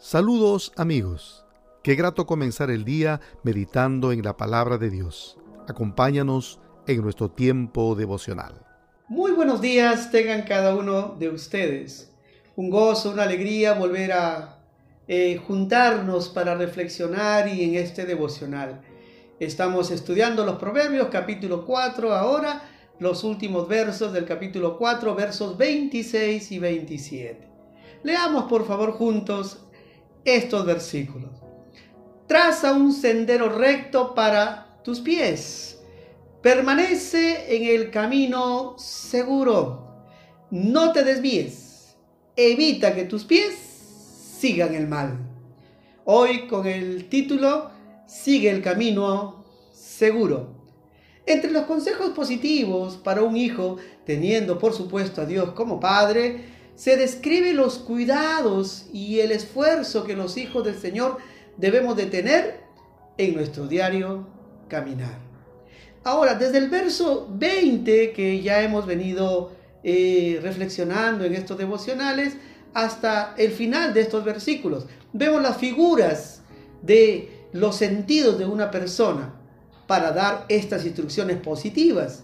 Saludos amigos. Qué grato comenzar el día meditando en la palabra de Dios. Acompáñanos en nuestro tiempo devocional. Muy buenos días tengan cada uno de ustedes. Un gozo, una alegría volver a eh, juntarnos para reflexionar y en este devocional. Estamos estudiando los Proverbios capítulo 4 ahora, los últimos versos del capítulo 4, versos 26 y 27. Leamos por favor juntos estos versículos. Traza un sendero recto para tus pies. Permanece en el camino seguro. No te desvíes. Evita que tus pies sigan el mal. Hoy con el título Sigue el camino seguro. Entre los consejos positivos para un hijo, teniendo por supuesto a Dios como padre, se describe los cuidados y el esfuerzo que los hijos del Señor debemos de tener en nuestro diario caminar. Ahora, desde el verso 20 que ya hemos venido eh, reflexionando en estos devocionales, hasta el final de estos versículos, vemos las figuras de los sentidos de una persona para dar estas instrucciones positivas.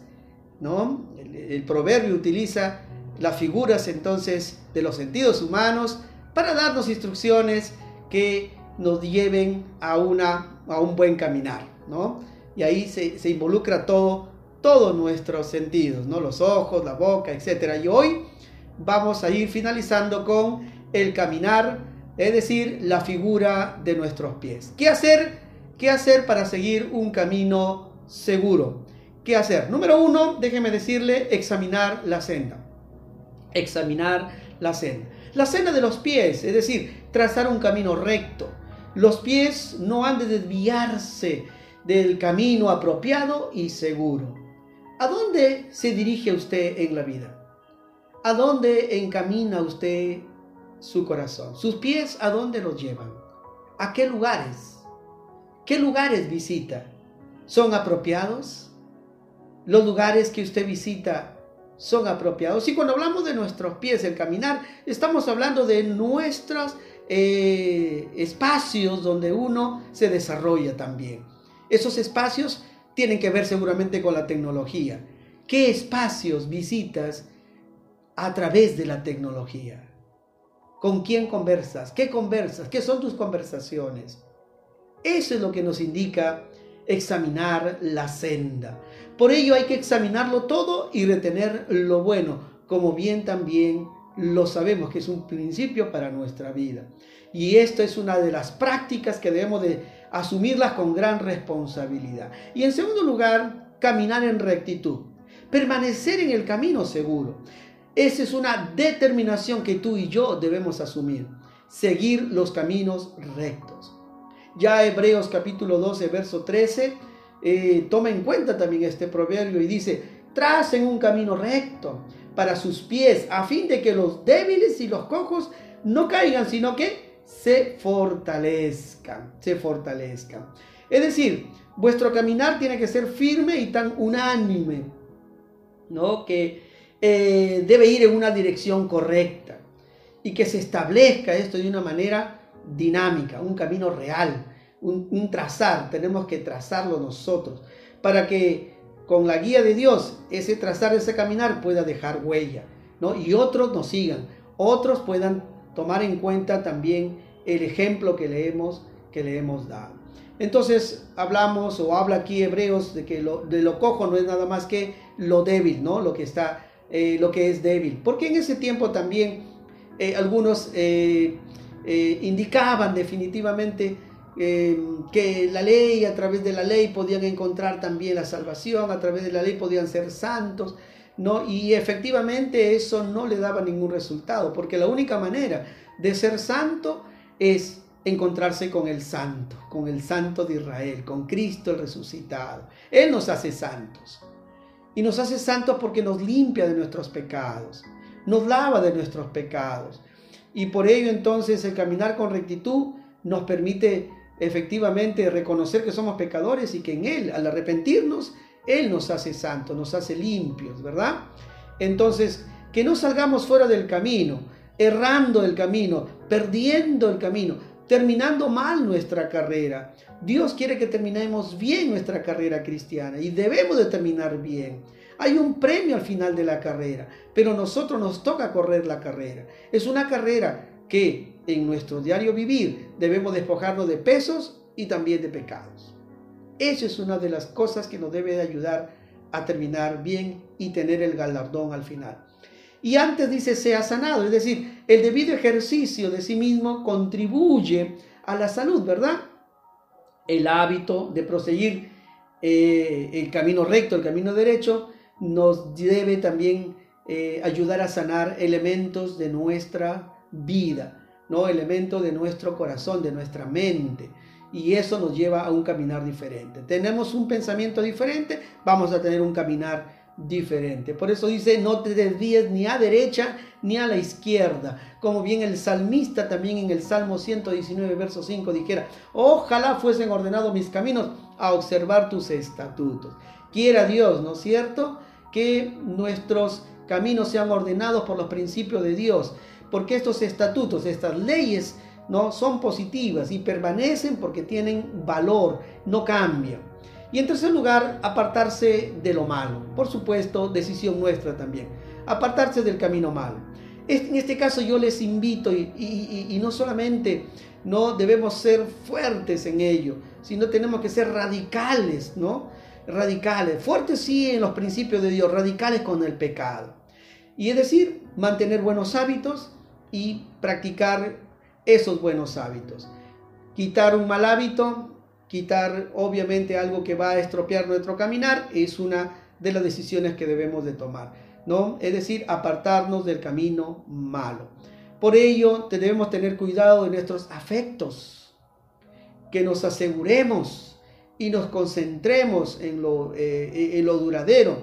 ¿no? el proverbio utiliza las figuras entonces de los sentidos humanos para darnos instrucciones que nos lleven a, una, a un buen caminar, ¿no? Y ahí se, involucra todo, todos nuestros sentidos, ¿no? Los ojos, la boca, etc. Y hoy vamos a ir finalizando con el caminar, es decir, la figura de nuestros pies. ¿Qué hacer? ¿Qué hacer para seguir un camino seguro? ¿Qué hacer? Número uno, déjeme decirle, examinar la senda examinar la senda. La senda de los pies, es decir, trazar un camino recto. Los pies no han de desviarse del camino apropiado y seguro. ¿A dónde se dirige usted en la vida? ¿A dónde encamina usted su corazón? ¿Sus pies a dónde los llevan? ¿A qué lugares? ¿Qué lugares visita? ¿Son apropiados? ¿Los lugares que usted visita son apropiados. Y cuando hablamos de nuestros pies, el caminar, estamos hablando de nuestros eh, espacios donde uno se desarrolla también. Esos espacios tienen que ver seguramente con la tecnología. ¿Qué espacios visitas a través de la tecnología? ¿Con quién conversas? ¿Qué conversas? ¿Qué son tus conversaciones? Eso es lo que nos indica examinar la senda. Por ello hay que examinarlo todo y retener lo bueno, como bien también lo sabemos que es un principio para nuestra vida. Y esto es una de las prácticas que debemos de asumirlas con gran responsabilidad. Y en segundo lugar, caminar en rectitud, permanecer en el camino seguro. Esa es una determinación que tú y yo debemos asumir, seguir los caminos rectos. Ya Hebreos capítulo 12, verso 13, eh, toma en cuenta también este proverbio y dice, tracen un camino recto para sus pies, a fin de que los débiles y los cojos no caigan, sino que se fortalezcan, se fortalezcan. Es decir, vuestro caminar tiene que ser firme y tan unánime, ¿no? Que eh, debe ir en una dirección correcta y que se establezca esto de una manera dinámica, un camino real, un, trazar, tenemos que trazarlo nosotros, para que con la guía de Dios ese trazar, ese caminar pueda dejar huella, ¿no? Y otros nos sigan, otros puedan tomar en cuenta también el ejemplo que le hemos, que le hemos dado. Entonces hablamos o habla aquí Hebreos de que lo, de lo cojo no es nada más que lo débil, ¿no? Lo que está, eh, lo que es débil. Porque en ese tiempo también eh, algunos eh, indicaban definitivamente que la ley, a través de la ley podían encontrar también la salvación, a través de la ley podían ser santos, ¿no? Y efectivamente eso no le daba ningún resultado, porque la única manera de ser santo es encontrarse con el santo, con el santo de Israel, con Cristo el resucitado. Él nos hace santos. Y nos hace santos porque nos limpia de nuestros pecados, nos lava de nuestros pecados. Y por ello entonces el caminar con rectitud nos permite efectivamente reconocer que somos pecadores y que en Él, al arrepentirnos, Él nos hace santos, nos hace limpios, ¿verdad? Entonces, que no salgamos fuera del camino, errando el camino, perdiendo el camino, terminando mal nuestra carrera. Dios quiere que terminemos bien nuestra carrera cristiana y debemos de terminar bien. Hay un premio al final de la carrera, pero nosotros nos toca correr la carrera. Es una carrera que en nuestro diario vivir debemos despojarnos de pesos y también de pecados. Eso es una de las cosas que nos debe de ayudar a terminar bien y tener el galardón al final. Y antes dice, sea sanado, es decir, el debido ejercicio de sí mismo contribuye a la salud, ¿verdad? El hábito de proseguir eh, el camino recto, el camino derecho, nos debe también eh, ayudar a sanar elementos de nuestra vida, ¿no? Elementos de nuestro corazón, de nuestra mente. Y eso nos lleva a un caminar diferente. Tenemos un pensamiento diferente, vamos a tener un caminar diferente. Por eso dice, no te desvíes ni a derecha ni a la izquierda. Como bien el salmista también en el Salmo 119, verso 5 dijera, ojalá fuesen ordenados mis caminos a observar tus estatutos. Quiera Dios, ¿no es cierto? Que nuestros caminos sean ordenados por los principios de Dios. Porque estos estatutos, estas leyes, ¿no? Son positivas y permanecen porque tienen valor, no cambian. Y en tercer lugar, apartarse de lo malo. Por supuesto, decisión nuestra también. Apartarse del camino malo. En este caso yo les invito y, no solamente no debemos ser fuertes en ello, sino tenemos que ser radicales, ¿no? Radicales, fuertes sí en los principios de Dios, radicales con el pecado. Y es decir, mantener buenos hábitos y practicar esos buenos hábitos. Quitar un mal hábito quitar obviamente algo que va a estropear nuestro caminar es una de las decisiones que debemos de tomar, ¿no? Es decir, apartarnos del camino malo. Por ello, debemos tener cuidado de nuestros afectos, que nos aseguremos y nos concentremos en lo, eh, en lo duradero,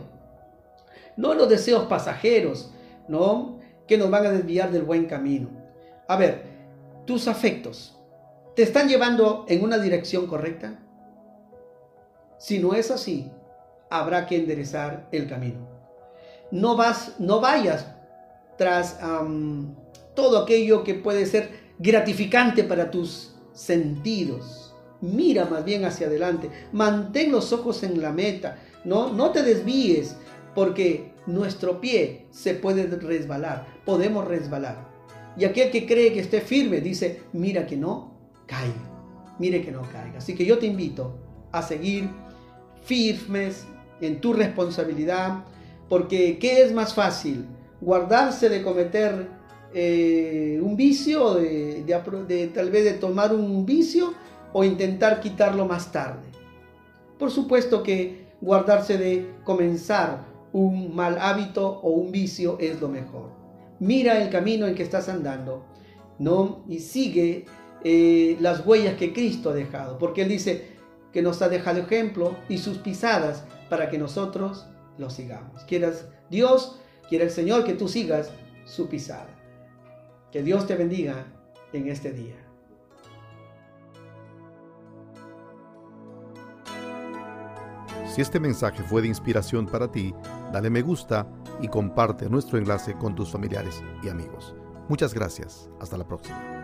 no en los deseos pasajeros, ¿no? Que nos van a desviar del buen camino. A ver, tus afectos, ¿Te están llevando en una dirección correcta? Si no es así, habrá que enderezar el camino. No, vas, no vayas tras todo aquello que puede ser gratificante para tus sentidos. Mira más bien hacia adelante. Mantén los ojos en la meta. No, no te desvíes porque nuestro pie se puede resbalar. Podemos resbalar. Y aquel que cree que esté firme dice, mira que no, caiga. Mire que no caiga. Así que yo te invito a seguir firmes en tu responsabilidad, porque ¿qué es más fácil? ¿Guardarse de cometer eh, un vicio, de, de tal vez de tomar un vicio o intentar quitarlo más tarde? Por supuesto que guardarse de comenzar un mal hábito o un vicio es lo mejor. Mira el camino en que estás andando, ¿no? Y sigue eh, las huellas que Cristo ha dejado, porque Él dice que nos ha dejado ejemplo y sus pisadas para que nosotros lo sigamos. Quieras Dios, quiera el Señor que tú sigas su pisada. Que Dios te bendiga en este día. Si este mensaje fue de inspiración para ti, dale me gusta y comparte nuestro enlace con tus familiares y amigos. Muchas gracias. Hasta la próxima.